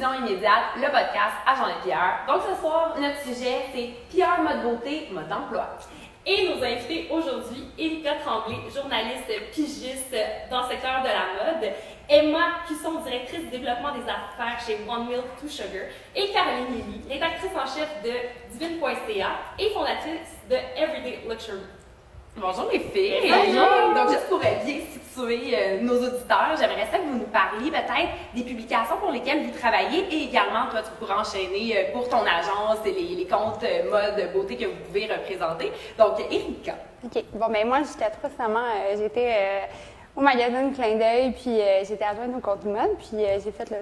diffusion immédiate, le podcast à Jean et Pierre. Donc ce soir, notre sujet, c'est Pierre mode beauté, mode d'emploi. Et nos invités aujourd'hui, Erika Tremblay, journaliste pigiste dans le secteur de la mode, Emma Cusson, directrice du développement des affaires chez One Milk Two Sugar, et Caroline Lilly, rédactrice en chef de Divine.ca et fondatrice de Everyday Luxury. Bonjour les filles! Bonjour! Donc, juste pour bien euh, nos auditeurs, j'aimerais ça que vous nous parliez peut-être des publications pour lesquelles vous travaillez et également, toi, tu pourras enchaîner euh, pour ton agence et les, les comptes euh, mode, beauté que vous pouvez représenter. Donc, Erika. OK. Bon, ben moi, jusqu'à tout récemment, j'étais au magazine Clin d'œil, puis euh, j'étais adjointe au compte mode, puis euh, j'ai fait le,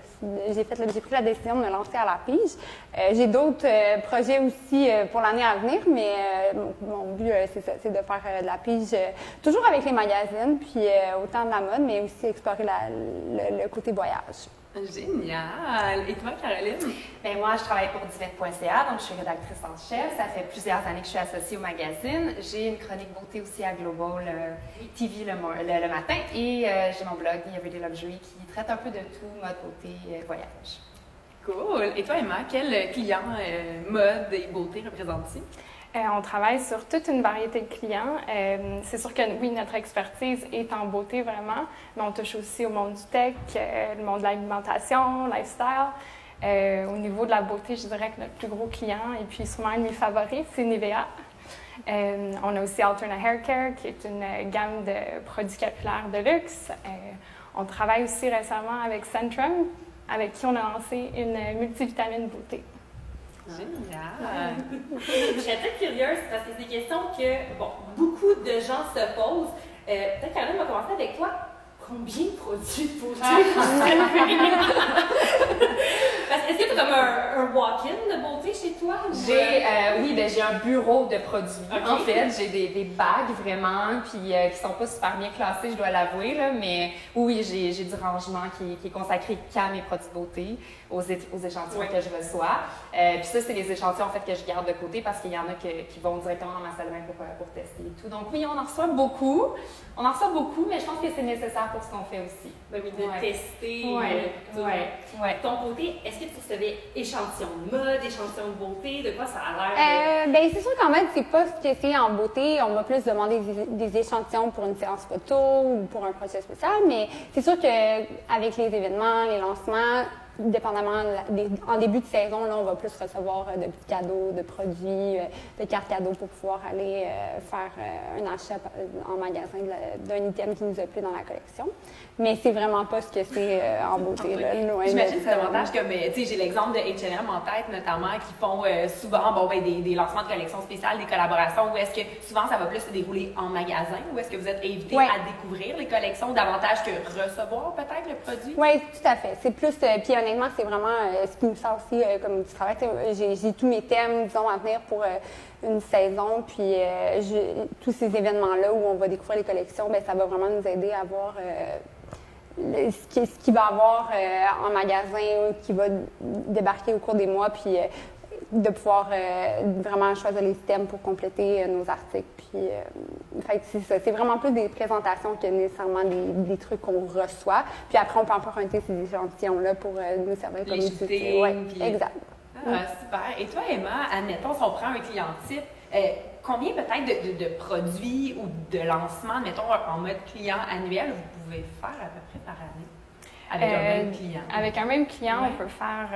j'ai fait j'ai pris la décision de me lancer à la pige. Euh, j'ai d'autres projets aussi pour l'année à venir, mais mon, but c'est ça, c'est de faire de la pige toujours avec les magazines, puis autant de la mode, mais aussi explorer le, le côté voyage. Génial! Et toi, Caroline? Ben moi, je travaille pour Divette.ca, donc je suis rédactrice en chef. Ça fait plusieurs années que je suis associée au magazine. J'ai une chronique beauté aussi à Global euh, TV le, le, matin et euh, j'ai mon blog Everyday Luxury qui traite un peu de tout, mode, beauté, euh, voyage. Cool! Et toi, Emma, quel client mode et beauté représente-t-il? Euh, on travaille sur toute une variété de clients. Euh, c'est sûr que oui, notre expertise est en beauté vraiment, mais on touche aussi au monde du tech, euh, le monde de l'alimentation, lifestyle. au niveau de la beauté, je dirais que notre plus gros client, et puis souvent un de mes favoris, c'est Nivea. on a aussi Alterna Hair Care, qui est une gamme de produits capillaires de luxe. on travaille aussi récemment avec Centrum, avec qui on a lancé une multivitamine beauté. Génial! je serais très curieuse parce que c'est des questions que bon, beaucoup de gens se posent. Euh, Peut-être qu'Alain va commencer avec toi. Combien de produits pour ah. Parce que est-ce que tu as comme un, un walk-in de beauté chez toi? J'ai, euh, oui, ben, j'ai un bureau de produits. En fait, j'ai des, des, bagues vraiment, puis euh, qui sont pas super bien classées, je dois l'avouer, là, mais oui, j'ai, j'ai du rangement qui, qui est consacré qu'à mes produits beauté aux, aux échantillons que je reçois. Euh, puis ça, c'est les échantillons en fait que je garde de côté parce qu'il y en a qui vont directement dans ma salle de bain pour, euh, pour, tester et tout. Donc oui, on en reçoit beaucoup. On en reçoit beaucoup, mais je pense que c'est nécessaire pour ce qu'on fait aussi. Ben oui, de tester. Ouais. Ouais. ouais. Ton beauté, est-ce que tu recevais échantillons de mode, échantillons de beauté? De quoi ça a l'air? Euh, ben c'est sûr qu'en fait, c'est pas ce que c'est en beauté. On va plus demander des, des, échantillons pour une séance photo ou pour un projet spécial, mais c'est sûr qu'avec les événements, les lancements, dépendamment, en début de saison, là, on va plus recevoir euh, de petits cadeaux, de produits, euh, de cartes cadeaux pour pouvoir aller euh, faire un achat en magasin d'un item qui nous a plu dans la collection. Mais c'est vraiment pas ce que c'est en beauté. là, J'imagine que c'est davantage comme, tu sais, j'ai l'exemple de H&M en tête notamment, qui font souvent bon, ben, des, des, lancements de collections spéciales, des collaborations, où est-ce que souvent ça va plus se dérouler en magasin, ou est-ce que vous êtes invité à découvrir les collections davantage que recevoir peut-être le produit? Oui, tout à fait. C'est plus, puis c'est vraiment euh, ce qui me sert aussi euh, comme du travail. J'ai tous mes thèmes, disons, à venir pour euh, une saison. Puis tous ces événements-là où on va découvrir les collections, bien, ça va vraiment nous aider à voir ce qu'il qui va avoir en magasin, qui va débarquer au cours des mois, puis de pouvoir vraiment choisir les thèmes pour compléter nos articles. Puis, c'est ça. C'est vraiment plus des présentations que nécessairement des, trucs qu'on reçoit. Puis après, on peut emprunter ces échantillons-là pour nous servir comme outil. Oui, exact. Ah, super. Et toi, Emma, admettons, si on prend un client type, combien peut-être de, de, produits ou de lancements, mettons, en mode client annuel, vous pouvez faire à peu près par année? Avec un même client? Avec un même client, on peut faire,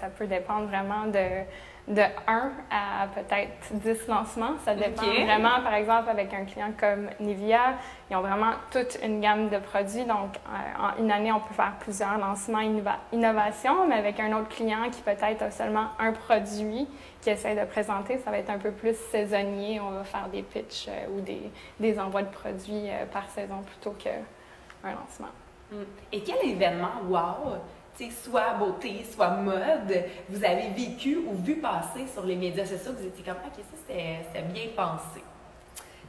ça peut dépendre vraiment de de 1 à peut-être 10 lancements. Ça dépend vraiment, par exemple, avec un client comme Nivea, ils ont vraiment toute une gamme de produits. Donc, euh, en une année, on peut faire plusieurs lancements innovation, mais avec un autre client qui peut-être a seulement un produit qui essaie de présenter, ça va être un peu plus saisonnier. On va faire des pitchs euh, ou des, des, envois de produits euh, par saison plutôt qu'un lancement. Hmm. Et quel événement, wow, soit beauté, soit mode, vous avez vécu ou vu passer sur les médias sociaux, vous étiez comme, OK, ça, c'était bien pensé.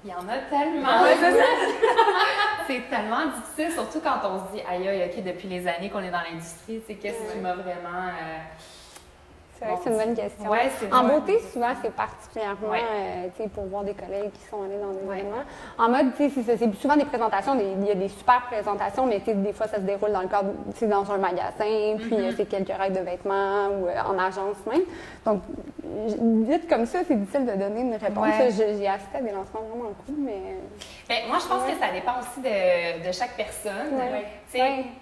Il y en a tellement. c'est tellement difficile, surtout quand on se dit, aïe, aïe, OK, depuis les années qu'on est dans l'industrie, tu sais, qu'est-ce qui m'a vraiment. Euh, C'est vrai que c'est une bonne question. Ouais, en beauté, souvent, c'est particulièrement Ouais. euh, pour voir des collègues qui sont allés dans des événements. En mode, c'est souvent des présentations, des- il y a des super présentations, mais des fois, ça se déroule dans le cadre, dans un magasin, puis euh, c'est quelques règles de vêtements ou euh, en agence même. Donc, vite comme ça, c'est difficile de donner une réponse. J'ai assisté à des lancements vraiment cool, mais... Ben, moi, je pense que ça dépend aussi de, de chaque personne.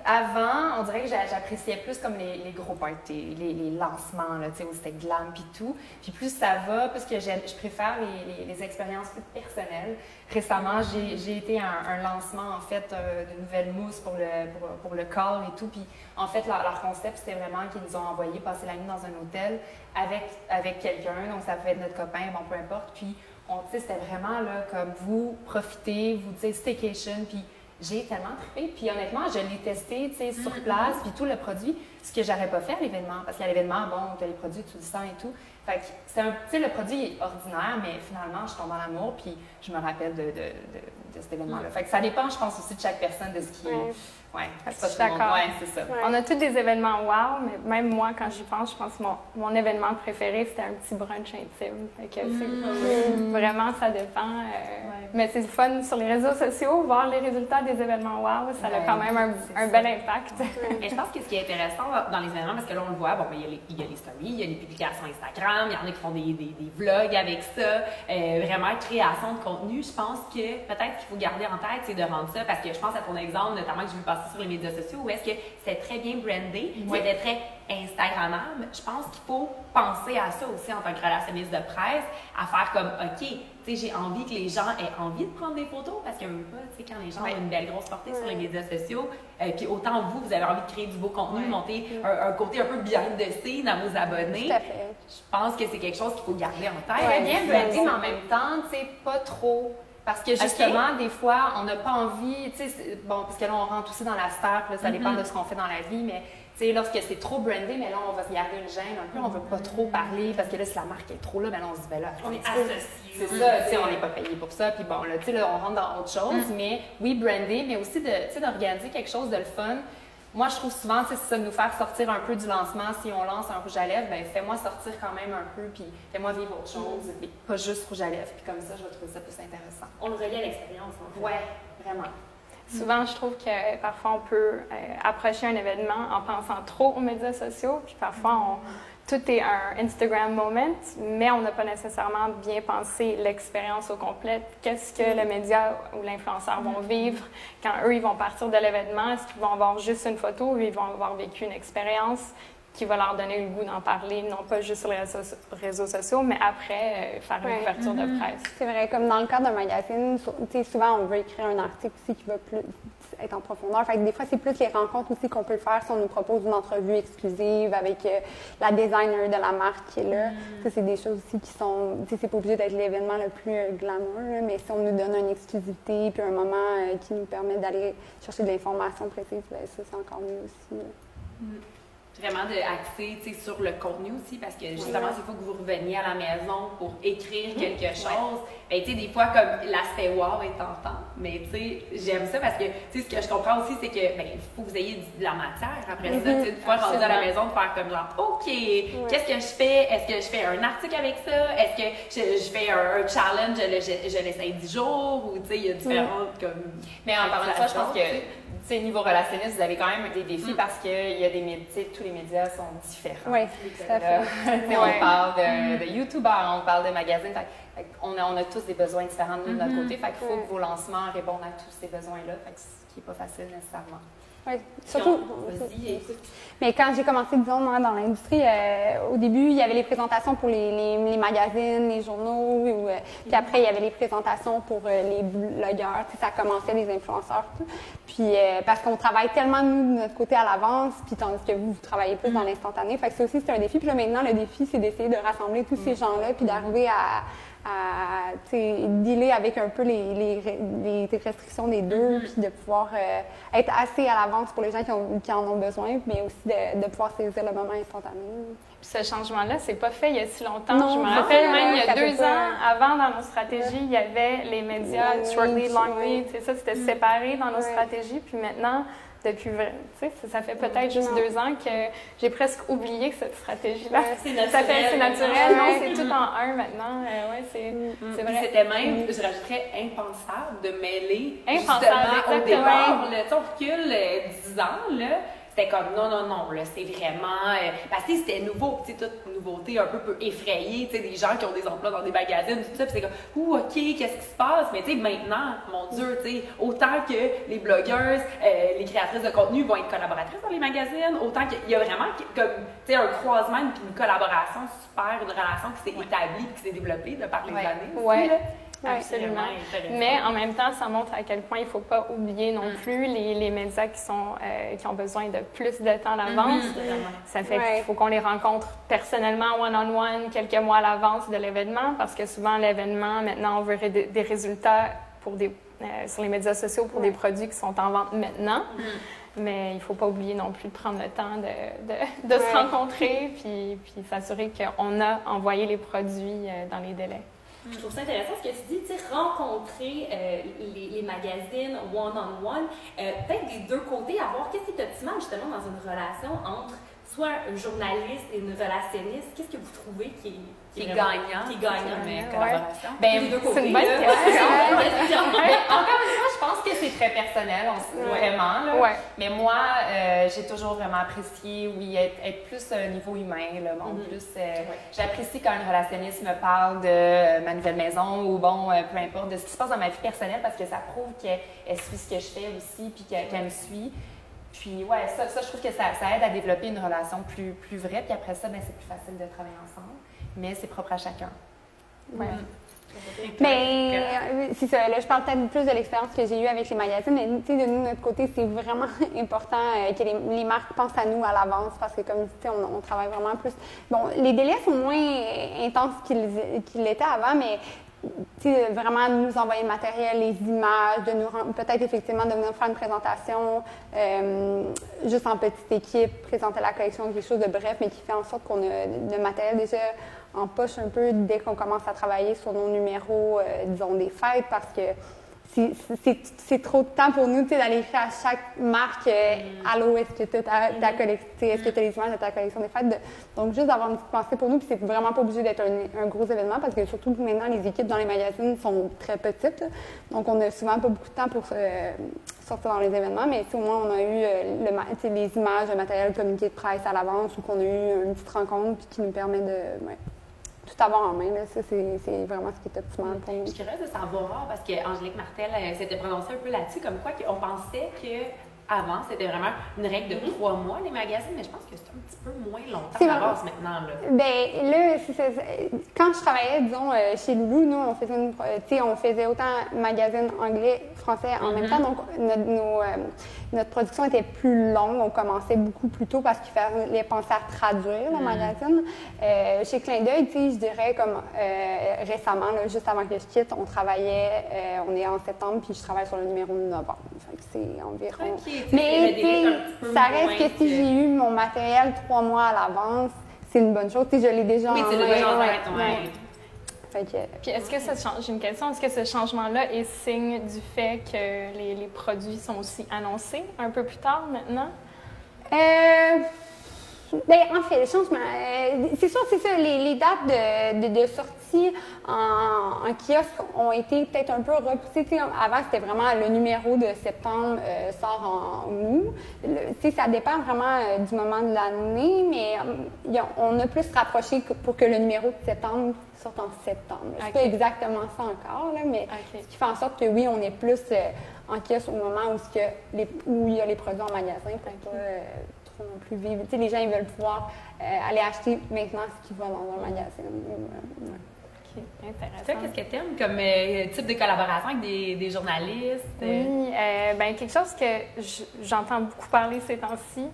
Avant, on dirait que j'a- j'appréciais plus comme les, les gros parties, les, les lancements, là, tu sais, où c'était glam puis tout. Puis plus ça va, plus que je préfère les, les- les expériences plus personnelles. Récemment, j'ai j'ai été à un, un lancement, en fait, euh, de nouvelles mousses pour le, pour, pour le corps et tout. Puis, en fait, leur, leur concept, c'était vraiment qu'ils nous ont envoyé passer la nuit dans un hôtel avec, avec quelqu'un. Donc, ça pouvait être notre copain, bon, peu importe. Puis, on, c'était vraiment là, comme vous profitez, vous, tu sais, staycation. Puis, j'ai tellement trippé. Puis, honnêtement, je l'ai testé, tu sais, sur place, puis tout le produit, ce que j'aurais pas fait à l'événement. Parce qu'à l'événement, bon, tu as les produits, tu le sens et tout. Fait que c'est un, tu sais, le produit est ordinaire, mais finalement, je tombe en amour, puis je me rappelle de, de, de, de cet événement-là. Fait que ça dépend, je pense, aussi de chaque personne, de ce qui. Ouais. Ouais, Je c'est pas suis d'accord. Ouais, c'est ça. Ouais. On a tous des événements wow, mais même moi, quand j'y pense, je pense que mon, mon événement préféré, c'était un petit brunch intime. Fait que c'est- Vraiment, ça dépend. euh, Mais c'est le fun sur les réseaux sociaux, voir les résultats des événements wow, ça a quand même un, un bel impact. Mais je pense que ce qui est intéressant dans les événements, parce que là, on le voit, bon, ben, il y, a les, il y a les stories, il y a les publications Instagram, il y en a qui font des, des, des vlogs avec ça. Euh, vraiment, création de contenu, je pense que peut-être qu'il faut garder en tête, c'est de rendre ça, parce que je pense à ton exemple, notamment que j'ai vu passer sur les médias sociaux, où est-ce que c'est très bien brandé, c'était très Instagrammable. Je pense qu'il faut penser à ça aussi en tant que relationniste de presse, à faire comme, OK, tu sais, j'ai envie que les gens aient envie de prendre des photos, parce que veut pas, tu sais, quand les gens ont une belle grosse portée sur les médias sociaux, euh, puis autant vous, vous avez envie de créer du beau contenu, monter un, un côté un peu behind the scene à vos abonnés. Tout à fait. Je pense que c'est quelque chose qu'il faut garder en tête. Très bien c'est mais en même temps, tu sais, pas trop. Parce que justement, des fois, on n'a pas envie, tu sais, bon, parce que là, on rentre aussi dans la là, ça dépend de ce qu'on fait dans la vie, mais tu sais, lorsque c'est trop brandé, mais là, on va se garder une gêne un peu, on veut pas trop parler, parce que là, si la marque est trop là, ben là, on se dit, ben là, On est associés. C'est ça, tu sais, on n'est pas payé pour ça. Puis bon, là, tu sais, là, on rentre dans autre chose, mais oui, brandé, mais aussi de, tu sais, d'organiser quelque chose de le fun. Moi, je trouve souvent, c'est ça, de nous faire sortir un peu du lancement. Si on lance un rouge à lèvres, ben fais-moi sortir quand même un peu, puis fais-moi vivre autre chose, puis pas juste rouge à lèvres. Puis comme ça, je vais trouver ça plus intéressant. On le relie à l'expérience, en fait. Ouais, vraiment. Souvent, je trouve que parfois, on peut euh, approcher un événement en pensant trop aux médias sociaux, puis parfois, on- tout est un Instagram moment, mais on n'a pas nécessairement bien pensé l'expérience au complet. Qu'est-ce que le média ou l'influenceur vont vivre quand eux, ils vont partir de l'événement? Est-ce qu'ils vont avoir juste une photo ou ils vont avoir vécu une expérience? Qui va leur donner le goût d'en parler, non pas juste sur les réseaux, réseaux sociaux, mais après, euh, faire une couverture de presse. C'est vrai, comme dans le cadre d'un magazine, souvent on veut écrire un article aussi qui va plus être en profondeur. Fait que des fois, c'est plus les rencontres aussi qu'on peut le faire si on nous propose une entrevue exclusive avec euh, la designer de la marque qui est là. Ça, c'est des choses aussi qui sont. Tu sais, c'est pas obligé d'être l'événement le plus euh, glamour, là, mais si on nous donne une exclusivité puis un moment euh, qui nous permet d'aller chercher de l'information précise, ben, ça, c'est encore mieux aussi. Vraiment de axer sur le contenu aussi, parce que justement, s'il faut que vous reveniez à la maison pour écrire quelque chose, ben, tu sais, des fois, comme l'aspect wow est tentant, mais tu sais, j'aime ça parce que, tu sais, ce que je comprends aussi, c'est que, ben, il faut que vous ayez de la matière après ça, tu sais, une fois rendu à la maison, de faire comme genre, OK, qu'est-ce que je fais? Est-ce que je fais un article avec ça? Est-ce que je, je fais un, un challenge, je, je, je l'essaye 10 jours? Ou, tu sais, il y a différentes, comme... Mais en parlant de ça, je pense que, sais. tu sais, niveau relationniste, vous avez quand même des défis parce que il y a des médias, tous les médias sont différents. Oui, tout à fait. On parle de, de YouTubers, on parle de magazines. Fait, fait on, a, on a tous des besoins différents de nous, de notre côté. Fait qu'il faut que vos lancements répondent à tous ces besoins-là. Fait que ce qui n'est pas facile nécessairement. Oui, surtout. Mais quand j'ai commencé, disons, moi, dans l'industrie, euh, au début, il y avait les présentations pour les, les, les magazines, les journaux, ou, euh, puis après, il y avait les présentations pour euh, les blogueurs. Tu sais, ça commençait, les influenceurs, tout. Puis, euh, parce qu'on travaille tellement, nous, de notre côté à l'avance, puis tandis que vous, vous travaillez plus dans l'instantané. Fait que ça aussi, c'est un défi. Puis là, maintenant, le défi, c'est d'essayer de rassembler tous ces gens-là, puis d'arriver à, à dealer avec un peu les, les, les restrictions des deux, puis de pouvoir euh, être assez à l'avance pour les gens qui, ont, qui en ont besoin, mais aussi de, de pouvoir saisir le moment instantané. Puis ce changement-là, c'est pas fait il y a si longtemps. Non, je me rappelle même il y a deux ans, avant dans nos stratégies, il y avait les médias short lead, long. C'est ça, c'était séparé dans nos stratégies. Puis maintenant, depuis, tu sais, ça fait peut-être juste deux ans que j'ai presque oublié cette stratégie-là. c'est naturel. Ça fait, c'est naturel, non, c'est tout en un maintenant. Euh, ouais, c'est, Mm. c'est Puis vrai. C'était même, je rajouterais, impensable de mêler Impensable, justement au départ. Sais, on recule euh, 10 ans, là. C'était comme non, non, non, là, c'est vraiment. euh, parce que c'était nouveau, tu sais, toute nouveauté un peu peut effrayer, tu sais, des gens qui ont des emplois dans des magazines, tout ça, puis c'est comme, ouh, OK, qu'est-ce qui se passe? Mais tu sais, maintenant, mon Dieu, tu sais, autant que les blogueuses, euh, les créatrices de contenu vont être collaboratrices dans les magazines, autant qu'il y a vraiment comme, tu sais, un croisement, puis une collaboration super, une relation qui s'est établie, qui s'est développée de par les Ouais. années. aussi, Ouais. là. Absolument. Mais en même temps, ça montre à quel point il ne faut pas oublier non Mm. plus les, les médias qui, sont, euh, qui ont besoin de plus de temps d'avance. Mhm. Ça fait Ouais. qu'il faut qu'on les rencontre personnellement, one-on-one, quelques mois à l'avance de l'événement, parce que souvent, l'événement, maintenant, on veut des résultats pour des, euh, sur les médias sociaux pour des produits qui sont en vente maintenant. Mais il ne faut pas oublier non plus de prendre le temps de, de, de se rencontrer puis, puis s'assurer qu'on a envoyé les produits euh, dans les délais. Je trouve ça intéressant ce que tu dis, tu sais, rencontrer euh, les, magazines one-on-one, euh, peut-être des deux côtés, à voir qu'est-ce qui est optimal justement dans une relation entre soit un journaliste et une relationniste. Qu'est-ce que vous trouvez qui est, Qui est gagnant. Qui est gagnant. Mais collaboration. Ben, c'est une bonne question. Encore une fois, je pense que c'est très personnel, on Ouais. vraiment. Là. Ouais. Mais moi, euh, j'ai toujours vraiment apprécié, oui, être, être plus au niveau humain. Là, bon, Mhm. plus, euh, J'apprécie quand une relationniste me parle de euh, ma nouvelle maison ou, bon, euh, peu importe, de ce qui se passe dans ma vie personnelle parce que ça prouve qu'elle elle suit ce que je fais aussi puis qu'elle qu'elle me suit. Puis, ouais, ça, ça, je trouve que ça, ça aide à développer une relation plus, plus vraie. Puis après ça, ben, c'est plus facile de travailler ensemble. Mais c'est propre à chacun. Ouais. Mais c'est ça, là, je parle peut-être plus de l'expérience que j'ai eue avec les magazines, mais de nous, notre côté, c'est vraiment important euh, que les, les marques pensent à nous à l'avance parce que, comme tu sais, on, on travaille vraiment plus. Bon, les délais sont moins intenses qu'ils qu'ils l'étaient avant, mais vraiment nous envoyer le matériel, les images, de nous peut-être effectivement de venir faire une présentation euh, juste en petite équipe, présenter la collection, quelque chose de bref, mais qui fait en sorte qu'on a le matériel déjà en poche un peu dès qu'on commence à travailler sur nos numéros, euh, disons, des fêtes, parce que c'est- trop de temps pour nous d'aller écrire à chaque marque euh, Allô, est-ce que tu as ta, ta collection, est-ce que tu as les images de ta collection des fêtes? De- donc, juste d'avoir une petite pensée pour nous, puis c'est vraiment pas obligé d'être un, un gros événement, parce que surtout que maintenant, les équipes dans les magazines sont très petites. Donc, on a souvent pas beaucoup de temps pour euh, sortir dans les événements, mais au moins, on a eu euh, le les images, le matériel, communiqué de presse à l'avance, ou qu'on a eu une petite rencontre, puis qui nous permet de ouais, tout avoir en main. Là. Ça, c'est vraiment ce qui est optimal pour nous. Je suis curieuse de savoir, parce qu'Angélique Martel euh, s'était prononcée un peu là-dessus, comme quoi on pensait que avant c'était vraiment une règle de trois mois, les magazines, mais je pense que c'est un petit peu moins longtemps C'est d'avance maintenant. Là. Ben là, quand je travaillais, disons, euh, chez Loulou, nous, on faisait, une, on faisait autant magazine anglais, français en même temps, donc notre, nos, euh, notre production était plus longue, on commençait beaucoup plus tôt parce qu'il fallait penser à traduire le magazine. Euh, chez Clin d'œil, je dirais comme récemment, là, juste avant que je quitte, on travaillait, on est en septembre, puis je travaille sur le numéro de novembre. C'est environ... Mais ça reste que si j'ai eu mon matériel trois mois à l'avance, c'est une bonne chose. Tu sais, je l'ai déjà Oui, en main, que, Puis est-ce que ce change, j'ai une question, est-ce que ce changement-là est signe du fait que les, les produits sont aussi annoncés un peu plus tard maintenant? Euh, ben, en fait, le changement, euh, c'est sûr, c'est ça, les, les dates de, de, de sortie en, en kiosque ont été peut-être un peu repoussées. Avant, c'était vraiment le numéro de septembre euh, sort en août. Ça dépend vraiment euh, du moment de l'année, mais euh, on a plus rapproché pour que le numéro de septembre sorte en septembre. C'est pas exactement ça encore, là, mais ce qui fait en sorte que oui, on est plus en kiosque au moment où, ce que les, où il y a les produits en magasin pour pas plus vivre. Tu sais, les gens ils veulent pouvoir euh, aller acheter maintenant ce qu'ils voient dans un magasin. Ouais. Ok, Toi, intéressant. qu'est-ce que tu aimes comme euh, type de collaboration avec des, des journalistes? euh? Oui, euh, ben, quelque chose que j'entends beaucoup parler ces temps-ci,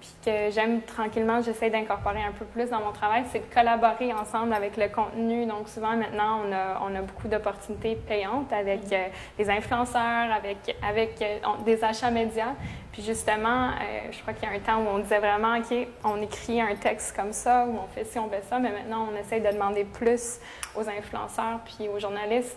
puis que j'aime tranquillement, j'essaie d'incorporer un peu plus dans mon travail, c'est de collaborer ensemble avec le contenu. Donc souvent maintenant, on a, on a beaucoup d'opportunités payantes avec euh, des influenceurs, avec, avec euh, on- des achats médias. Puis justement, euh, je crois qu'il y a un temps où on disait vraiment, OK, on écrit un texte comme ça, ou on fait ci, on fait ça, mais maintenant on essaie de demander plus aux influenceurs puis aux journalistes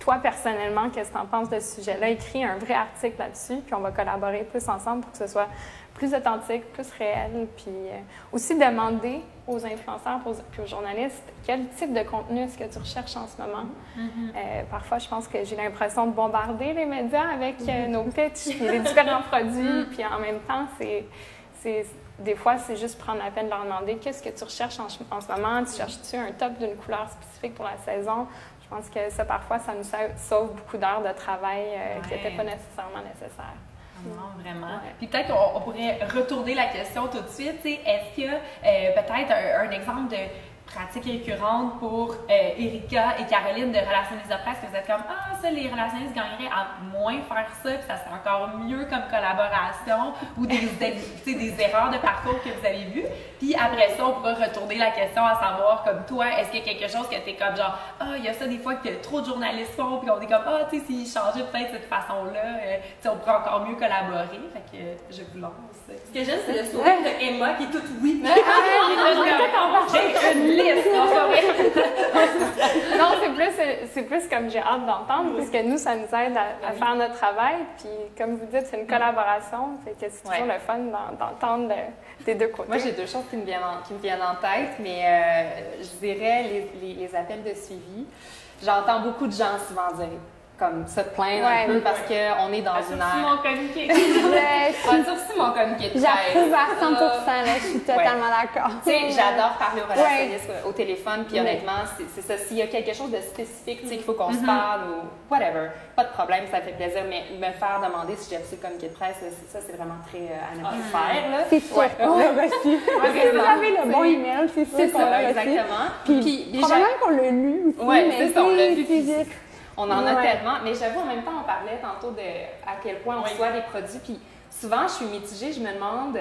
toi, personnellement, qu'est-ce que tu en penses de ce sujet-là? Écris un vrai article là-dessus, puis on va collaborer plus ensemble pour que ce soit plus authentique, plus réel. Puis euh, aussi demander aux influenceurs puis aux journalistes quel type de contenu est-ce que tu recherches en ce moment? Mm-hmm. Euh, parfois, je pense que j'ai l'impression de bombarder les médias avec euh, nos pitchs et les différents produits. Puis en même temps, c'est des fois, c'est juste prendre la peine de leur demander qu'est-ce que tu recherches en, en ce moment? Tu cherches-tu un top d'une couleur spécifique pour la saison? Je pense que ça, parfois, ça nous sauve beaucoup d'heures de travail euh, qui n'étaient pas nécessairement nécessaires. Non, vraiment. Puis peut-être qu'on pourrait retourner la question tout de suite. Est-ce qu'il y a euh, peut-être un, exemple de pratique récurrente pour euh, Erika et Caroline de relationnistes de presse, que vous êtes comme Ah, ça, les relationnistes gagneraient à moins faire ça, puis ça serait encore mieux comme collaboration, ou des, des, des erreurs de parcours que vous avez vues. Puis après ça, on pourra retourner la question à savoir, comme toi, est-ce qu'il y a quelque chose que tu es comme genre Ah, il y a ça des fois que trop de journalistes font, puis on est comme Ah, tu sais, s'ils changeaient peut-être cette façon-là, euh, on pourrait encore mieux collaborer. Fait que je vous lance. Ce que j'aime, c'est le sourire de Emma qui est toute oui. J'ai non, c'est plus, c'est plus comme j'ai hâte d'entendre, parce que nous, ça nous aide à, faire notre travail. Puis, comme vous dites, c'est une collaboration. Fait que c'est toujours le fun d'entendre des deux côtés. Moi, j'ai deux choses qui me viennent en, qui me viennent en tête, mais euh, je dirais les, les, les appels de suivi. J'entends beaucoup de gens souvent dire comme se plaindre un peu parce qu'on est dans une ère. mon communiqué. As-tu mon communiqué de J'approuve à 100 là, je suis totalement d'accord. Tu sais, j'adore parler aux relationnistes au téléphone, puis honnêtement, c'est ça. S'il y a quelque chose de spécifique, tu sais, qu'il faut qu'on se mm-hmm. parle ou whatever, pas de problème, ça fait plaisir, mais me faire demander si j'ai reçu le communiqué de presse, ça, c'est vraiment très euh, à ne pas ah. faire, là. C'est sûr qu'on l'a reçu. Vous avez le bon email, c'est sûr qu'on l'a reçu. Exactement. Puis, probablement qu'on l'a lu aussi, ouais, mais c'est on l'a lu. On en a tellement. Mais j'avoue, en même temps, on parlait tantôt de à quel point on reçoit des produits. Puis souvent, je suis mitigée, je me demande.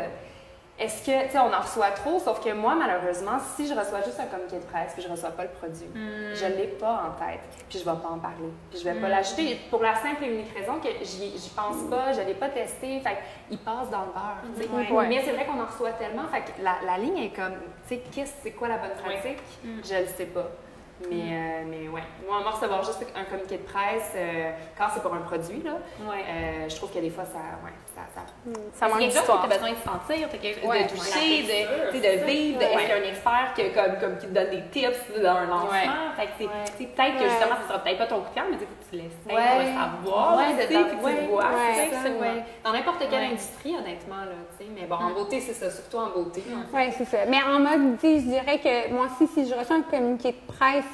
Est-ce que, tu sais, on en reçoit trop, sauf que moi, malheureusement, si je reçois juste un communiqué de presse puis je reçois pas le produit, hmm. je l'ai pas en tête, puis je vais pas en parler, puis je vais pas hmm. l'acheter pour la simple et unique raison que j'y pense pas, je l'ai pas testé, fait il passe dans le beurre. Mais c'est vrai qu'on en reçoit tellement, fait que la, la ligne est comme, tu sais, c'est quoi la bonne pratique? Hmm. Je le sais pas. Mais, euh, mais ouais, moi, moi, recevoir juste un communiqué de presse euh, quand c'est pour un produit, là, euh, je trouve que des fois, ça, ouais, ça, ça, mm. ça manque d'histoire. Tu as besoin de sentir, ouais, de toucher, de, de vivre, est-ce qu'il y a un expert qui, comme, comme, qui te donne des tips dans un lancement? Fait que c'est peut-être que justement, ça sera peut-être pas ton coup de cœur, mais tu tu laisses pour le savoir, ouais, tu sais, puis tu vois. Dans n'importe quelle industrie, honnêtement, là, tu sais, mais bon, en mm. beauté, c'est ça, surtout en beauté. Oui, c'est ça. Mais en mode, je dirais que moi aussi, si je reçois un communiqué de presse,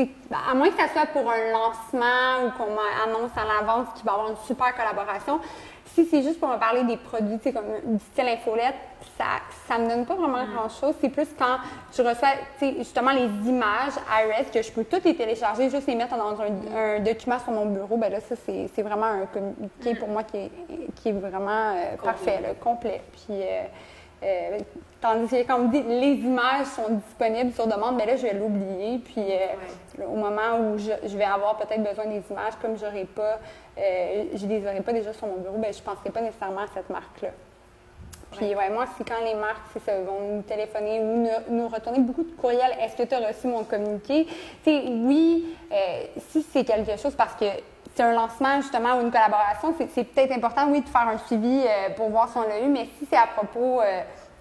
à moins que ça soit pour un lancement ou qu'on annonce à l'avance qu'il va y avoir une super collaboration, si c'est juste pour me parler des produits, comme du style infolette, ça ne me donne pas vraiment grand-chose. C'est plus quand je reçois justement les images IRS que je peux toutes les télécharger, juste les mettre dans un, document sur mon bureau. Ben là, ça, c'est vraiment un communiqué mm. pour moi qui est, qui est vraiment euh, parfait, complet. Puis, euh, euh, tandis que, comme dit, les images sont disponibles sur demande, mais là, je vais l'oublier. Puis, euh, au moment où je, vais avoir peut-être besoin des images, comme j'aurais pas, euh, je les aurais pas déjà sur mon bureau, ben, je ne penserai pas nécessairement à cette marque-là. Puis, ouais. moi, c'est quand les marques ça, vont nous téléphoner ou nous, retourner beaucoup de courriels. Est-ce que tu as reçu mon communiqué? sais, oui, si c'est quelque chose parce que c'est un lancement justement ou une collaboration, c'est peut-être important, oui, de faire un suivi pour voir si on l'a eu, mais si c'est à propos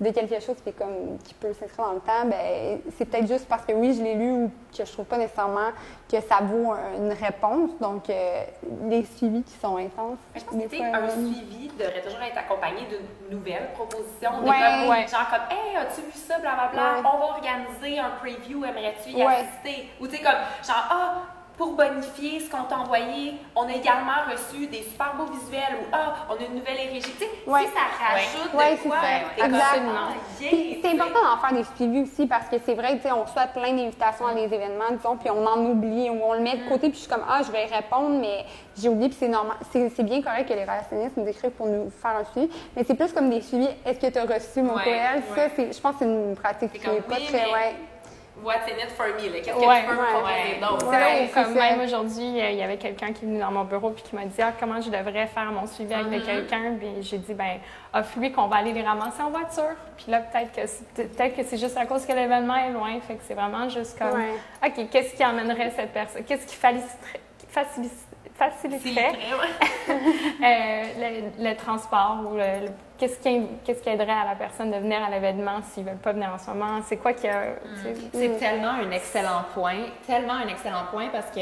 de quelque chose qui, est comme, qui peut s'inscrire dans le temps, ben, c'est peut-être juste parce que oui, je l'ai lu ou que je trouve pas nécessairement que ça vaut une réponse. Donc, euh, les suivis qui sont intenses. je pense que un suivi devrait toujours être accompagné d'une nouvelle proposition. Ouais, comme, ouais. Genre comme, hey, as-tu vu ça, blablabla, on va organiser un preview, aimerais-tu y assister? Ou tu sais, comme, genre, ah, pour bonifier ce qu'on t'a envoyé, on a également reçu des super beaux visuels ou ah, on a une nouvelle érégie. Tu sais, si ça rajoute ouais. de quoi, exactement. c'est important d'en faire des suivis aussi parce que c'est vrai, tu sais, on reçoit plein d'invitations à des événements, disons, puis on en oublie ou on le met de côté, puis je suis comme ah, je vais répondre, mais j'ai oublié, puis c'est normal. C'est bien correct que les relationnistes nous écrivent pour nous faire un suivi, mais c'est plus comme des suivis. Est-ce que tu as reçu mon courriel? Ça, je pense que c'est une pratique qui n'est pas très. What's in it for me, là? Qu'est-ce que Ouais, tu peux me ouais, proposer d'autre? Ouais, Ouais, ou comme même aujourd'hui, euh, il y avait quelqu'un qui est venu dans mon bureau puis qui m'a dit ah, comment je devrais faire mon suivi avec Mhm. quelqu'un. Puis j'ai dit ben offre-lui qu'on va aller les ramasser en voiture. Puis là peut-être que c'est, peut-être que c'est juste à cause que l'événement est loin. Fait que c'est vraiment juste comme Ouais. ok qu'est-ce qui amènerait cette personne, qu'est-ce qui faciliterait, faciliterait, euh, le, le transport ou le- le- qu'est-ce qui, qu'est-ce qui aiderait à la personne de venir à l'événement s'ils veulent pas venir en ce moment? C'est quoi qui a sais, C'est tellement un excellent point, tellement un excellent point parce que,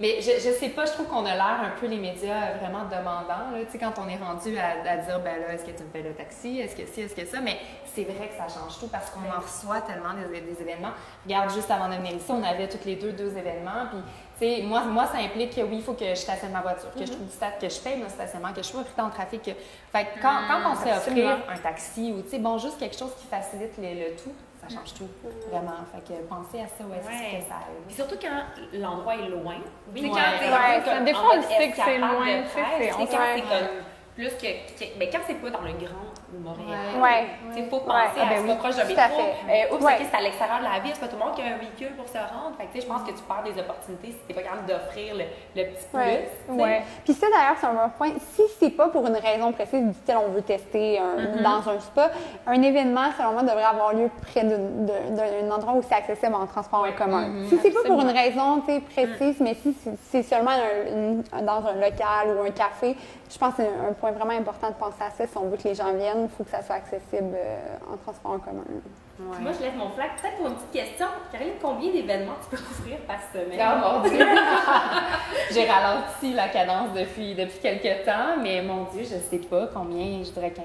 mais je, je sais pas, je trouve qu'on a l'air un peu les médias vraiment demandants, là, tu sais, quand on est rendu à, à dire, ben là, est-ce que tu me fais le taxi, est-ce que ci, est-ce que ça, mais c'est vrai que ça change tout parce qu'on en reçoit tellement des, des événements. Regarde, juste avant de venir ici, on avait toutes les deux deux événements, puis moi, moi, ça implique que oui, il faut que je stationne ma voiture, que je trouve du stade, que je paye mon stationnement, que je sois pris dans le trafic. que- Fait que quand, quand on se fait offrir un taxi ou, tu sais, bon, juste quelque chose qui facilite le, le tout, ça change tout, vraiment. Fait que pensez à ça, ouais, Ouais. c'est que ça Puis aide. surtout quand l'endroit est loin. Oui, ouais. quand comme des fois, on le sait que c'est loin, c'est- quand sait. comme plus que, que- ben, quand c'est pas dans le grand Montréal. Ouais. Il faut penser Ouais. à Ah, ben oui. proche d'un métro. Euh, oups, Ouais. ok, c'est à l'extérieur de la ville, c'est pas tout le monde qui a un véhicule pour se rendre. Fait que, tu sais, je pense que tu perds des opportunités si t'es pas capable d'offrir le, le petit plus. Puis ça, d'ailleurs, c'est un bon point. Si c'est pas pour une raison précise, du tel on veut tester un- Mm-hmm. dans un spa, un événement, selon moi, devrait avoir lieu près d'un endroit où c'est accessible en transport en commun. Mm-hmm. Si c'est pas pour une raison précise, mais si c'est- seulement un- dans un local ou un café, je pense que c'est un point vraiment important de penser à ça. Si on veut que les gens viennent, il faut que ça soit accessible euh, en transport en commun. Moi, je lève mon flag. Peut-être pour une petite question. Caroline, combien d'événements tu peux offrir par semaine? Oh mon Dieu! J'ai ralenti la cadence depuis, depuis quelques temps, mais mon Dieu, je sais pas combien, je dirais 15.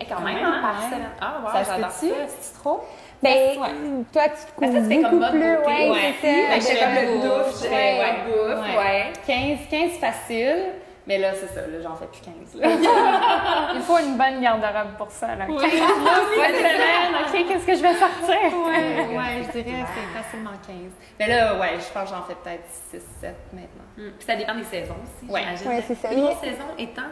Et quand même, hein, par semaine. Ah, wow, ça j'adore se peut-tu? C'est trop? Ben, Ouais. toi, tu te Ben, ça, couvres c'est comme beaucoup mode plus. beauté. Ouais, Ouais. c'est ça. Ben, C'est comme le bouffe, bouffe, je dirais, ouais. ouais, bouffe, Ouais. ouais. 15, 15 facile, mais là, c'est ça, là, j'en fais plus 15. là. Il faut une bonne garde-robe pour ça. Là. 15 Ouais, cette c'est ça. semaine, OK, qu'est-ce que je vais sortir? ouais, ouais, je dirais que c'est facilement 15. Mais là, ouais, je pense que j'en fais peut-être 6, 7 maintenant. Hum, Puis ça dépend des saisons aussi, Ouais. j'imagine. Ouais, c'est ça. Une saison étant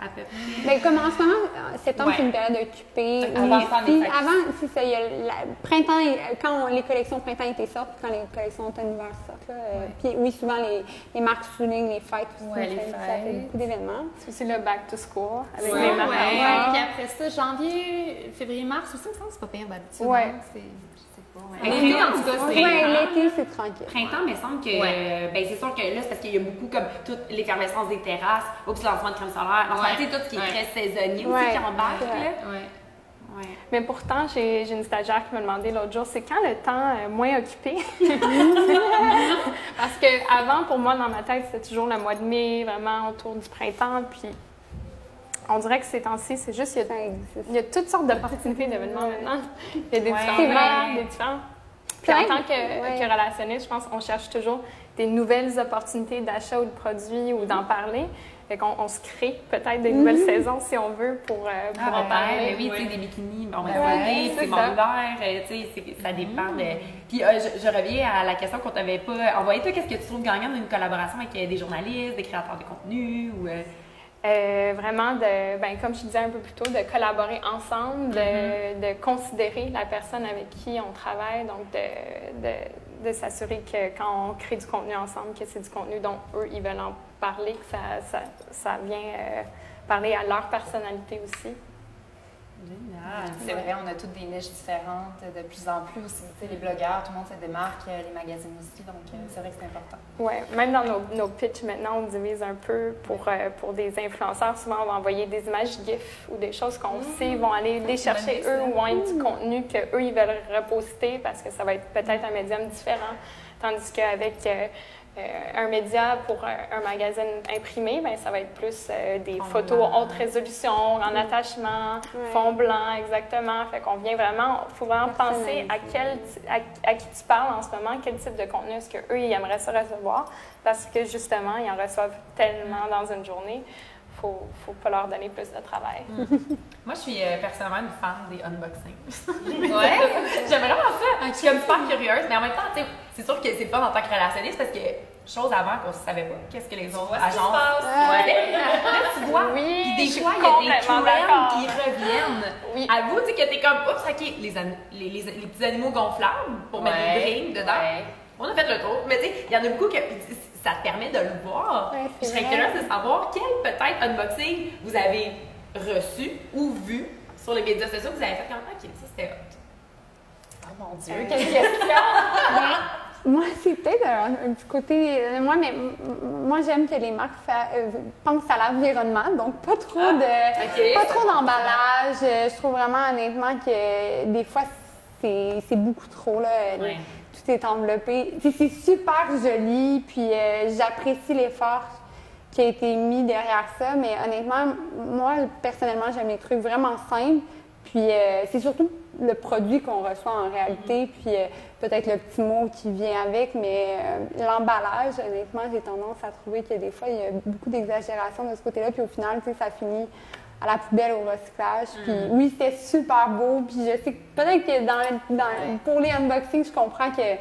à peu près. Ben, comme en ce moment, septembre, Ouais. c'est une période occupée. Avant Mais fêtes. avant, c'est ça. Il y a la- printemps, quand on- les collections printemps-été sortent, puis quand les collections automne-hiver sortent. là, euh, Puis oui, souvent, les, les marques soulignent les fêtes aussi. Ouais, les ça, ça fait fêtes. beaucoup d'événements. C'est aussi le back to school avec Ouais, les ouais. marques. Puis après ça, janvier, février, mars aussi, il me semble que c'est pas pire d'habitude. Ouais. hein, Ouais. L'été, printemps, en tout cas, c'est c'est. Ouais, vraiment- l'été, c'est tranquille. Printemps, mais il semble que. Ouais. ben, c'est sûr que là, c'est parce qu'il y a beaucoup comme toute l'effervescence des terrasses, aussi lancement de crème solaire, lancement, Ouais. tu sais, tout ce qui est très saisonnier Ouais. aussi qui embarque, Ouais. là. Ouais. Ouais. Mais pourtant, j'ai j'ai une stagiaire qui m'a demandé l'autre jour, c'est quand le temps euh, moins occupé? Parce que avant, pour moi, dans ma tête, c'était toujours le mois de mai, vraiment autour du printemps. Puis on dirait que ces temps-ci, c'est juste, il y a, Ça existe. il y a toutes sortes d'opportunités d'événements maintenant. Il y a des Ouais. différents vrai. des différents. Puis en Ouais. tant que, Ouais. que relationniste, je pense qu'on cherche toujours des nouvelles opportunités d'achat ou de produits ou d'en parler. Fait qu'on on se crée peut-être des nouvelles saisons si on veut pour, euh, pour Ah, en ben, parler. oui, tu sais, des bikinis, bon, ben, Ouais, ouais, c'est mon hiver, euh, tu sais, ça dépend de... Puis euh, je, je reviens à la question qu'on t'avait pas envoyée. Toi, qu'est-ce que tu trouves gagnant d'une collaboration avec euh, des journalistes, des créateurs de contenu ou... euh, vraiment, de, ben, comme je disais un peu plus tôt, de collaborer ensemble, de, de considérer la personne avec qui on travaille, donc de, de, de s'assurer que quand on crée du contenu ensemble, que c'est du contenu dont eux, ils veulent en parler, que ça, ça, ça vient euh, parler à leur personnalité aussi. Génial. C'est vrai, on a toutes des niches différentes de plus en plus aussi. Tu sais, les blogueurs, tout le monde se démarque, euh, les magazines aussi, donc euh, c'est vrai que c'est important. Oui, même dans nos, nos pitchs maintenant, on divise un peu pour, euh, pour des influenceurs. Souvent, on va envoyer des images GIF ou des choses qu'on sait vont aller les chercher eux ou vont être du contenu qu'eux, ils veulent reposter parce que ça va être peut-être un médium différent. Tandis qu'avec euh, un média pour un, un magazine imprimé, ben, ça va être plus euh, des photos blanc. haute résolution, en attachement, fond blanc, exactement. Fait qu'on vient vraiment, faut vraiment penser à quel, à, à qui tu parles en ce moment, quel type de contenu est-ce qu'eux, ils aimeraient se recevoir, parce que justement, ils en reçoivent tellement dans une journée, faut, faut pas leur donner plus de travail. Moi, je suis euh, personnellement une fan des unboxings. Ouais? J'aime vraiment ça. Je suis comme super curieuse, mais en même temps, tu sais, c'est sûr que c'est pas en tant que relationniste parce que chose avant qu'on ne savait pas qu'est-ce que les autres qui agences faisaient. Là, tu vois, Oui, puis des fois, il y a des trends qui reviennent. Oui. À vous, tu sais, que t'es comme, oups, ok, les, les, les, les petits animaux gonflables pour mettre des Ouais, drinks dedans. ouais. On a fait le tour. Mais tu sais, il y en a beaucoup puis ça te permet de le voir. Ouais, je serais curieuse de savoir quel peut-être unboxing vous avez reçu ou vu sur les médias sociaux que vous avez fait comme, ok, ça c'était hot. Oh mon Dieu, quelle question! Moi, c'est peut-être un, un petit côté. euh, Moi, mais moi, j'aime que les marques fa- euh, pensent à l'environnement, donc pas trop de, ok. pas trop d'emballage. Euh, Je trouve vraiment honnêtement que des fois c'est c'est beaucoup trop là. Est enveloppé. C'est super joli, puis euh, j'apprécie l'effort qui a été mis derrière ça, mais honnêtement, moi personnellement, j'aime les trucs vraiment simples. Puis euh, c'est surtout le produit qu'on reçoit en réalité, puis euh, peut-être le petit mot qui vient avec, mais euh, l'emballage, honnêtement, j'ai tendance à trouver que des fois, il y a beaucoup d'exagération de ce côté-là, puis au final, tu sais, ça finit à la poubelle au recyclage. Puis oui, c'était super beau, puis je sais que peut-être que dans, dans- pour les unboxings, je comprends que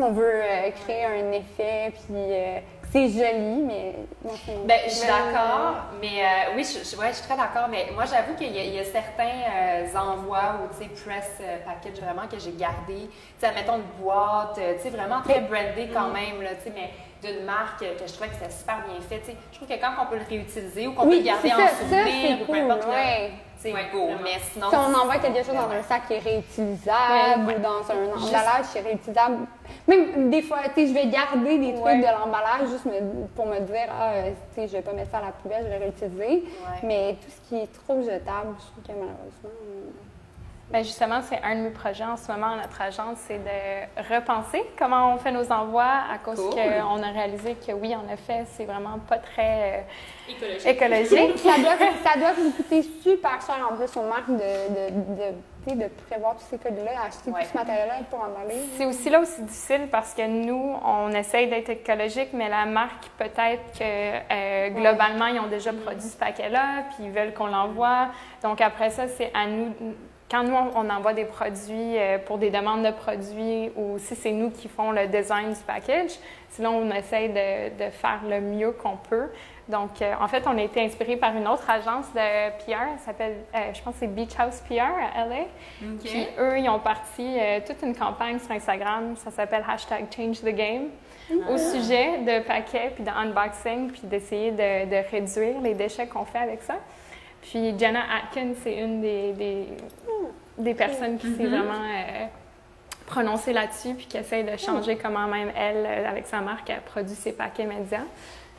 on veut euh, créer un effet, puis euh, c'est joli, mais Ben, je suis d'accord, mais euh, oui, je, je- ouais, je suis très d'accord, mais moi, j'avoue qu'il y, y a certains euh, envois ou, tu sais, press package vraiment que j'ai gardé. Tu sais, admettons une boîte, tu sais, vraiment très brandée quand même, là, tu sais, mais d'une marque que je trouvais que c'était super bien fait. Je trouve que quand on peut le réutiliser ou qu'on peut le garder c'est en ça, ça, souvenir c'est ou peu cool, importe, ouais. Ouais, go. vraiment. Mais sinon... Si on envoie c'est- quelque chose dans un sac qui est réutilisable Ouais, ou dans un Juste- emballage qui est réutilisable, même des fois, tu sais, je vais garder des trucs Ouais. de l'emballage juste me- pour me dire, ah, euh, tu sais, je vais pas mettre ça à la poubelle, je vais réutiliser. Ouais. Mais tout ce qui est trop jetable, je trouve que malheureusement. Ben justement, c'est un de mes projets en ce moment à notre agence, c'est de repenser comment on fait nos envois à cause Cool. qu'on a réalisé que oui, en effet, c'est vraiment pas très Écologique. euh, écologique. ça, doit, ça doit vous coûter super cher en plus aux marques de, de, de, tu sais, de prévoir tous ces codes-là, acheter Ouais. tout ce matériel-là pour emballer. C'est aussi là aussi difficile parce que nous, on essaye d'être écologique, mais la marque, peut-être que euh, globalement, ils ont déjà produit ce paquet-là, puis ils veulent qu'on l'envoie. Donc après ça, c'est à nous. Quand nous, on envoie des produits euh, pour des demandes de produits ou si c'est nous qui font le design du package, sinon on essaye de, de faire le mieux qu'on peut. Donc, euh, en fait, on a été inspiré par une autre agence de PR, elle s'appelle, euh, je pense c'est Beach House PR à LA. Puis eux, ils ont parti toute une campagne sur Instagram, ça s'appelle hashtag Change the Game, au sujet de paquets, puis d'unboxing, puis d'essayer de, de réduire les déchets qu'on fait avec ça. Puis Jenna Atkins, c'est une des, des, des personnes qui s'est vraiment euh, prononcée là-dessus, puis qui essaie de changer comment même elle, avec sa marque, elle produit ses paquets médias.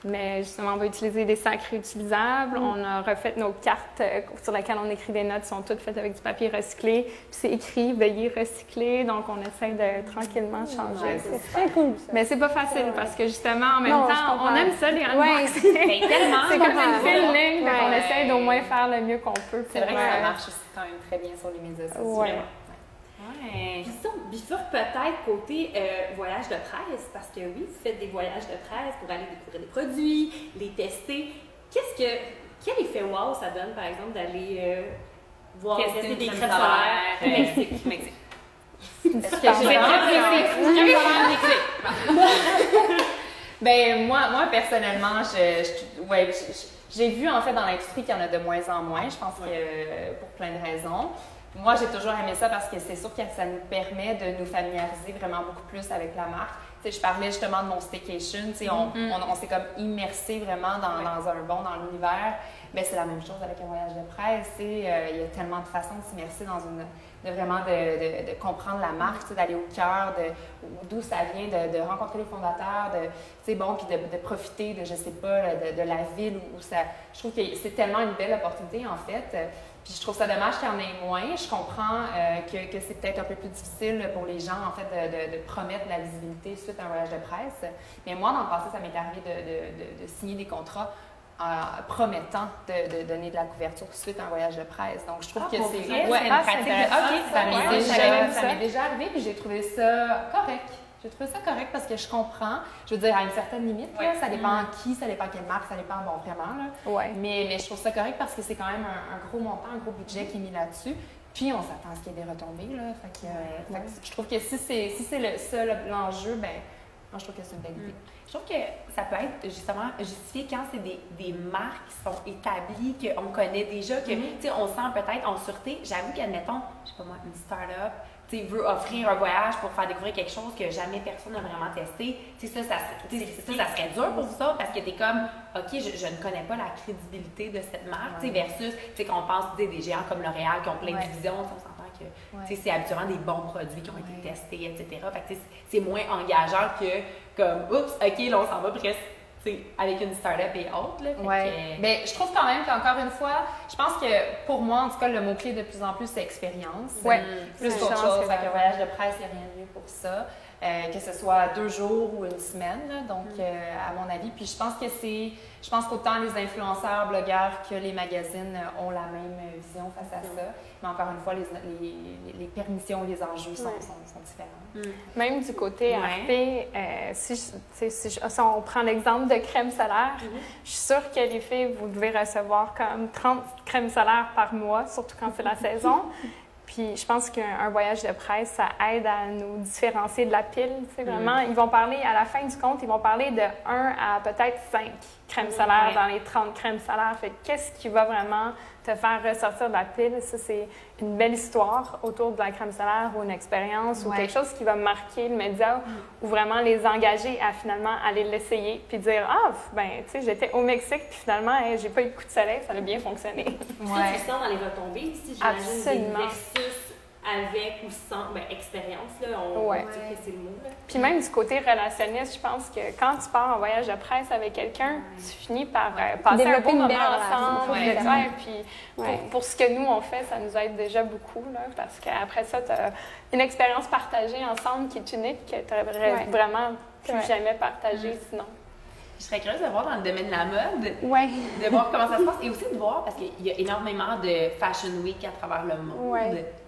Mais justement, on va utiliser des sacs réutilisables. On a refait nos cartes euh, sur lesquelles on écrit des notes, sont toutes faites avec du papier recyclé. Puis c'est écrit veuillez recycler. Donc on essaie de tranquillement changer. C'est très cool, ça. Mais c'est pas facile parce que justement, en même Non, temps, on aime ça les Ouais. unboxings. Tellement. C'est comme une fine ligne, donc on Ouais. essaie d'au moins faire le mieux qu'on peut. C'est vrai que ça euh, marche aussi quand même très bien sur les médias sociaux. Ouais. Ouais. Puis ça, on bifurque peut-être côté euh, voyage de presse, parce que oui, vous faites des voyages de presse pour aller découvrir des produits, les tester. Qu'est-ce que, quel effet wow ça donne, par exemple, d'aller euh, voir Tester des solaire, solaires? au euh, Mexique? Mexique. Parce que j'ai vraiment Ben moi, moi personnellement, je, ouais, j'ai vu en fait dans l'industrie qu'il y en a de moins en moins. Je pense que euh, pour plein de raisons. Moi, j'ai toujours aimé ça parce que c'est sûr que ça nous permet de nous familiariser vraiment beaucoup plus avec la marque. Tu sais, je parlais justement de mon staycation. Tu sais, on, on, on s'est comme immersé vraiment dans, dans un bon, dans l'univers. Ben, c'est la même chose avec un voyage de presse. tu sais, euh, il y a tellement de façons de s'immerser dans une, de vraiment de, de- de comprendre la marque, d'aller au cœur, d'où ça vient, de, de rencontrer les fondateurs, de, tu sais, bon, puis de, profiter de, je sais pas, de, la ville où ça. Je trouve que c'est tellement une belle opportunité en fait. Puis je trouve ça dommage qu'il y en ait moins. Je comprends euh, que, que c'est peut-être un peu plus difficile pour les gens en fait de, de- de promettre de la visibilité suite à un voyage de presse. Mais moi, dans le passé, ça m'est arrivé de, de- signer des contrats euh, promettant de, de donner de la couverture suite à un voyage de presse. Donc, je trouve Ah, que c'est ouais, C'est une pratique. Ah, Ok, ça m'est déjà, déjà arrivé, puis j'ai trouvé ça correct. J'ai trouvé ça correct parce que je comprends. Je veux dire, à une certaine limite, là, ça dépend qui, ça dépend quelle marque, ça dépend, bon, vraiment. Là. Ouais. Mais, mais je trouve ça correct parce que c'est quand même un, un gros montant, un gros budget qui est mis là-dessus. Puis on s'attend à ce qu'il y ait des retombées. Là. Fait que, euh, fait que je trouve que si c'est si le, ça le- l'enjeu, ben, moi, je trouve que c'est une belle idée. Je trouve que ça peut être justement justifié quand c'est des, des marques qui sont établies, qu'on connaît déjà, que sais, on se sent peut-être en sûreté. J'avoue qu'admettons, je sais pas moi, une start-up, veut offrir un voyage pour faire découvrir quelque chose que jamais personne n'a vraiment testé. Tu sais, ça, ça, ça, ça serait dur pour vous autres parce que t'es comme, OK, je, je ne connais pas la crédibilité de cette marque, tu sais, versus, tu sais, qu'on pense des géants comme L'Oréal qui ont plein Ouais. de visions, on s'entend que Ouais. tu sais, c'est habituellement des bons produits qui ont été Ouais. testés, etc. Fait c'est moins engageant que comme oups, ok, là on s'en va presque avec une start-up et autres. Là, Ouais. que- je trouve quand même qu'encore une fois, je pense que pour moi, en tout cas, le mot-clé de plus en plus, c'est expérience. Ouais. Plus qu'autre chose. que la- voyage de presse, il n'y a rien de mieux pour ça. Euh, que ce soit deux jours ou une semaine, là. donc Mm. euh, à mon avis. Puis je pense que c'est, je pense qu'autant les influenceurs, blogueurs que les magazines euh, ont la même vision face à Mm. ça. Mais encore une fois, les, les, les permissions, les enjeux sont, Ouais. sont, sont différents. Même du côté Ouais. RP, euh, si, je- si, je- si on prend l'exemple de crème solaire, je suis sûre que les filles, vous devez recevoir comme 30 crèmes solaires par mois, surtout quand c'est la saison. Puis je pense qu'un un voyage de presse, ça aide à nous différencier de la pile. sais, vraiment, ils vont parler, à la fin du compte, ils vont parler de 1 à peut-être 5 crèmes solaires Ouais. dans les 30 crèmes solaires. Fait que qu'est-ce qui va vraiment te faire ressortir de la pile? Ça, c'est une belle histoire autour de la crème solaire ou une expérience ou Ouais. quelque chose qui va marquer le média ou vraiment les engager à finalement aller l'essayer puis dire Ah, ben, tu sais, j'étais au Mexique puis finalement, j'ai pas eu de coup de soleil, ça a bien fonctionné. Ça, tu sens dans les retombées ici, j'imagine, des Absolument. versus avec ou sans ben, expérience, là, on Ouais. on dit que c'est le mot. Là. Puis même du côté relationniste, je pense que quand tu pars en voyage de presse avec quelqu'un, tu finis par euh, passer un Développer beau une moment ensemble. ouais. Puis pour, ce que nous, on fait, ça nous aide déjà beaucoup, là, parce qu'après ça, tu as une expérience partagée ensemble qui est unique, que tu n'aurais Ouais. vraiment plus Ouais. jamais partagée sinon. Je serais curieuse de voir dans le domaine de la mode, Ouais. de voir comment ça se passe et aussi de voir, parce qu'il y a énormément de Fashion Week à travers le monde.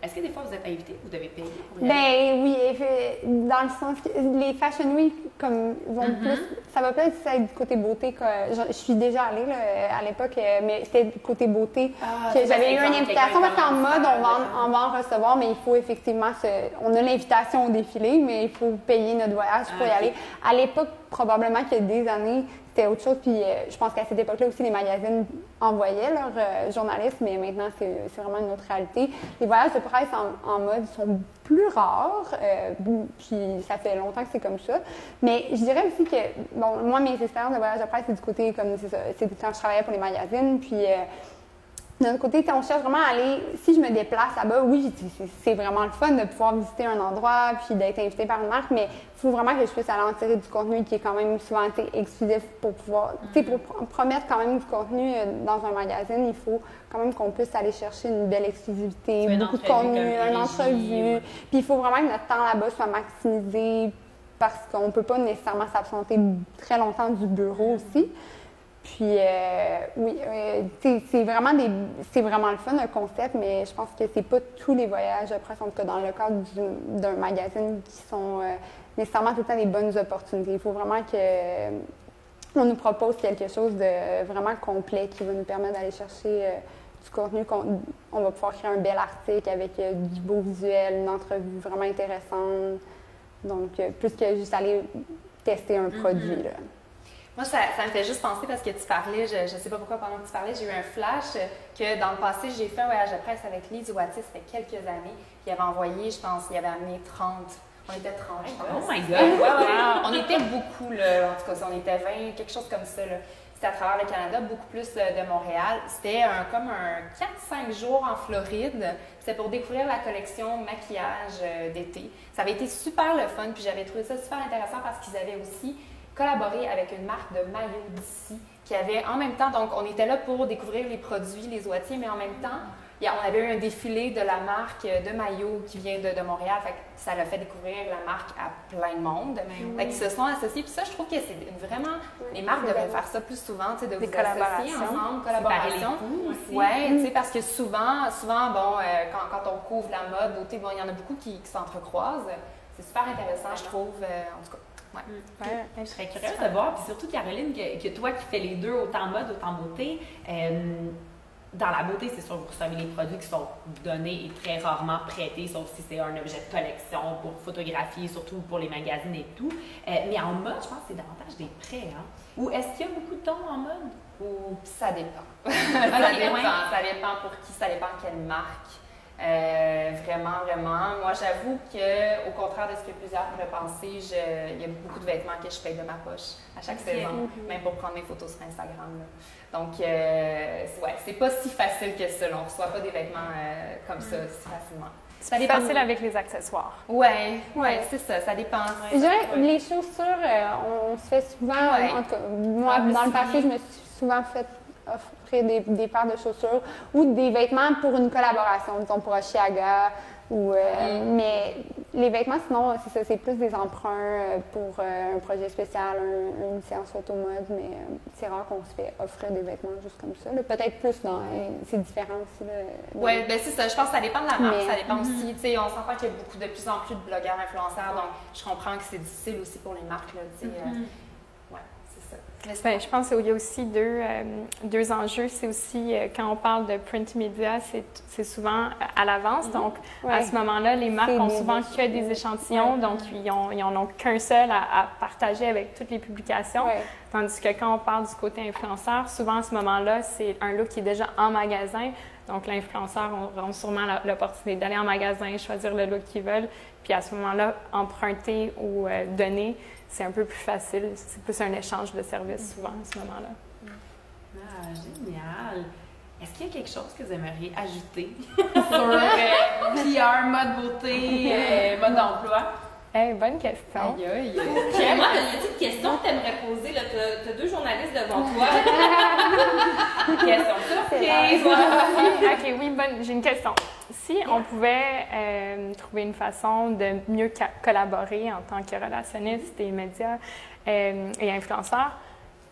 Est-ce que des fois vous êtes invité, vous devez payer pour y aller? Ben oui, dans le sens que les Fashion Week, comme vont plus, ça va plus être du côté beauté. Que, je, je suis déjà allée là, à l'époque, euh, mais c'était du côté beauté. Ah, J'avais eu une invitation parce qu'en mode, on va, en, on va en recevoir, mais il faut effectivement, se, on a l'invitation au défilé, mais il faut payer notre voyage pour y Ah, aller. À l'époque, probablement qu'il y a des années, c'était autre chose. Puis euh, je pense qu'à cette époque-là aussi, les magazines envoyaient leurs euh, journalistes, mais maintenant, c'est vraiment une autre réalité. Les voyages de presse en, en mode sont plus rares, euh, puis ça fait longtemps que c'est comme ça. Mais je dirais aussi que, bon, moi, mes expériences de voyage de presse, c'est du côté, comme c'est quand je travaillais pour les magazines, puis... d'un autre côté, on cherche vraiment à aller. Si je me déplace là-bas, oui, c'est vraiment le fun de pouvoir visiter un endroit puis d'être invité par une marque, mais il faut vraiment que je puisse aller en tirer du contenu qui est quand même souvent exclusif pour pouvoir. Tu sais, pour pr- promettre quand même du contenu euh, dans un magazine, il faut quand même qu'on puisse aller chercher une belle exclusivité, Une beaucoup de contenu, une régie, entrevue. ouais. Puis il faut vraiment que notre temps là-bas soit maximisé parce qu'on ne peut pas nécessairement s'absenter très longtemps du bureau aussi. Puis, euh, oui, euh, c'est vraiment, des, c'est vraiment le fun, le concept, mais je pense que c'est pas tous les voyages presse, en tout cas dans le cadre du- d'un magazine, qui sont euh, nécessairement tout le temps des bonnes opportunités. Il faut vraiment que on nous propose quelque chose de vraiment complet qui va nous permettre d'aller chercher du contenu. qu'on- On va pouvoir créer un bel article avec du beau visuel, une entrevue vraiment intéressante. Donc, plus que juste aller tester un produit. Là. Moi, ça, ça me fait juste penser parce que tu parlais, je ne sais pas pourquoi pendant que tu parlais, j'ai eu un flash que dans le passé, j'ai fait un voyage de presse avec Lise Ouatis, ça fait quelques années. Puis il avait envoyé, je pense, il avait amené 30. On était 30, je pense. Oh my god! ouais. On était beaucoup, là. En tout cas, on était 20, quelque chose comme ça, là. C'était à travers le Canada, beaucoup plus euh, de Montréal. C'était un, comme un 4-5 jours en Floride. C'était pour découvrir la collection maquillage euh, d'été. Ça avait été super le fun, puis j'avais trouvé ça super intéressant parce qu'ils avaient aussi collaboré avec une marque de maillots d'ici qui avait en même temps, donc on était là pour découvrir les produits, les oitiers, mais en même temps, il y a- on avait eu un défilé de la marque de maillots qui vient de, de Montréal. Fait que ça l'a fait découvrir la marque à plein de monde. Fait qu'ils se sont associés. Puis ça, je trouve que c'est vraiment. Les marques devraient vrai. faire ça plus souvent, tu sais, de Des vous associer ensemble, collaboration. aussi. Ouais, tu sais, parce que souvent, souvent, bon, euh, quand, quand on couvre la mode, beauté, bon, il y en a beaucoup qui, qui s'entrecroisent. C'est super intéressant, je trouve, euh, en tout cas. Ouais. Ouais. Je serais curieuse de voir, puis surtout Caroline, que, que toi qui fais les deux, autant mode, autant beauté, euh, dans la beauté, c'est sûr, vous recevez les produits qui sont donnés et très rarement prêtés, sauf si c'est un objet de collection pour photographier, surtout pour les magazines et tout. Euh, mais en mode, je pense que c'est davantage des prêts. Hein? Ou est-ce qu'il y a beaucoup de dons en mode? Ou ça dépend. ça dépend. Ça dépend pour qui, ça dépend quelle marque. Euh, vraiment, vraiment. Moi, j'avoue que, au contraire de ce que plusieurs pourraient penser, il y a beaucoup de vêtements que je paye de ma poche à chaque saison, même pour prendre mes photos sur Instagram. Donc, euh, ouais, c'est pas si facile que ça. On ne reçoit pas des vêtements euh, comme ça si facilement. C'est facile avec les accessoires. Oui, ouais, c'est ça, ça dépend. Je dirais les chaussures, euh, on se fait souvent, en tout cas, moi, ah, dans le passé, je me suis souvent fait offrir des, des, paires de chaussures ou des vêtements pour une collaboration, disons pour Oshiaga ou, euh, mais les vêtements, sinon, c'est ça, c'est plus des emprunts euh, pour euh, un projet spécial, une séance photo mode, mais c'est rare qu'on se fait offrir des vêtements juste comme ça. Peut-être plus dans. c'est différent aussi. Oui, ben c'est ça. Je pense que ça dépend de la marque. Ça dépend mm-hmm. aussi. Tu sais, on s'entend qu'il y a beaucoup, de plus en plus de blogueurs influenceurs, donc je comprends que c'est difficile aussi pour les marques. Là, ben, je pense qu'il y a aussi deux, euh, deux enjeux. C'est aussi, euh, quand on parle de print media, c'est souvent à l'avance. Mhm. Donc, à ce moment-là, les marques ont souvent que des échantillons, donc ils n'en ont qu'un seul à, partager avec toutes les publications. Tandis que quand on parle du côté influenceur, souvent à ce moment-là, c'est un look qui est déjà en magasin. Donc, l'influenceur aura sûrement l'opportunité d'aller en magasin, choisir le look qu'ils veulent, puis à ce moment-là, emprunter ou euh, donner c'est un peu plus facile. C'est plus un échange de services souvent à ce moment-là. Ah, génial! Est-ce qu'il y a quelque chose que vous aimeriez ajouter? Sur euh, PR, mode beauté, euh, mode d'emploi? Hey, bonne question. Aïe, aïe. Moi, une petite question que tu aimerais poser. Tu as, deux journalistes devant toi. question surprise. ok, oui, bonne. J'ai une question. Si on pouvait euh, trouver une façon de mieux collaborer en tant que relationniste et médias euh, et influenceur,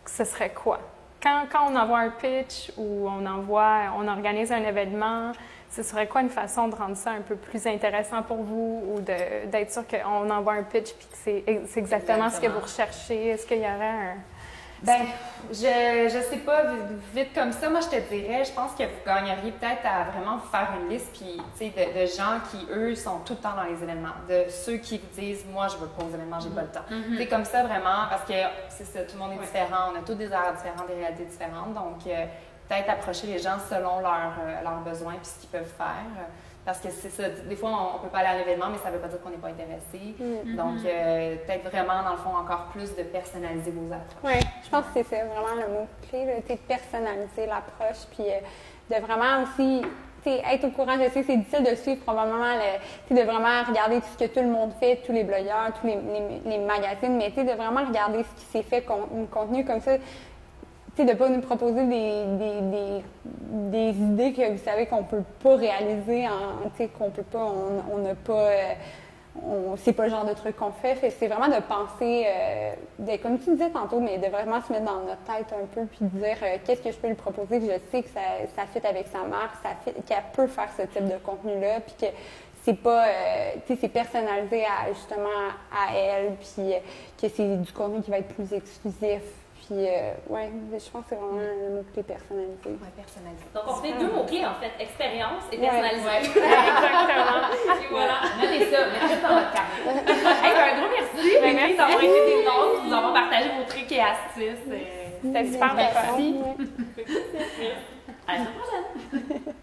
ce serait quoi? Quand, quand, on envoie un pitch ou on envoie, on organise un événement, ce serait quoi une façon de rendre ça un peu plus intéressant pour vous ou d'être sûr qu'on envoie un pitch et que c'est exactement, exactement, ce que vous recherchez? Est-ce qu'il y aurait un ben, je, je sais pas, vite comme ça, moi je te dirais, je pense que vous gagneriez peut-être à vraiment faire une liste puis, de, de gens qui, eux, sont tout le temps dans les événements. De ceux qui vous disent, moi je veux pas aux événements, j'ai pas le temps. C'est mm-hmm. comme ça vraiment, parce que c'est ça, tout le monde est différent, on a tous des horaires différents, des réalités différentes. Donc, euh, peut-être approcher les gens selon leurs euh, leurs besoins puis ce qu'ils peuvent faire. Parce que c'est ça, des fois, on, peut pas aller à l'événement, mais ça veut pas dire qu'on n'est pas intéressé. Mm-hmm. Donc, euh, peut-être vraiment, dans le fond, encore plus de personnaliser vos approches. Oui, je pense que c'est vraiment le mot-clé, de personnaliser l'approche, puis euh, de vraiment aussi être au courant. Je sais que c'est difficile de suivre probablement, le, de vraiment regarder tout ce que tout le monde fait, tous les blogueurs, tous les, les, magazines, mais de vraiment regarder ce qui s'est fait, con, contenu comme ça de ne pas nous proposer des, des, des, idées que vous savez qu'on peut pas réaliser, qu'on peut pas, on n'a pas, euh, c'est pas le genre de truc qu'on fait. c'est vraiment de penser, euh, comme tu disais tantôt, mais de vraiment se mettre dans notre tête un peu, puis de dire euh, qu'est-ce que je peux lui proposer, que je sais que ça, ça fit avec sa marque, ça qu'elle peut faire ce type de contenu-là, puis que c'est pas, c'est personnalisé justement à elle, puis que c'est du contenu qui va être plus exclusif puis, euh, ouais, je pense que c'est vraiment le mot-clé personnalisé. Ouais, personnalisé. Donc, on fait deux mots-clés, en fait, expérience et personnalisé. Ouais. Exactement. et voilà. Notez ça, mettez ça dans votre carte. hey, ben, un gros merci. Ben, merci d'avoir été des nôtres, nous avons partagé vos trucs et astuces. C'était super, merci. À la prochaine.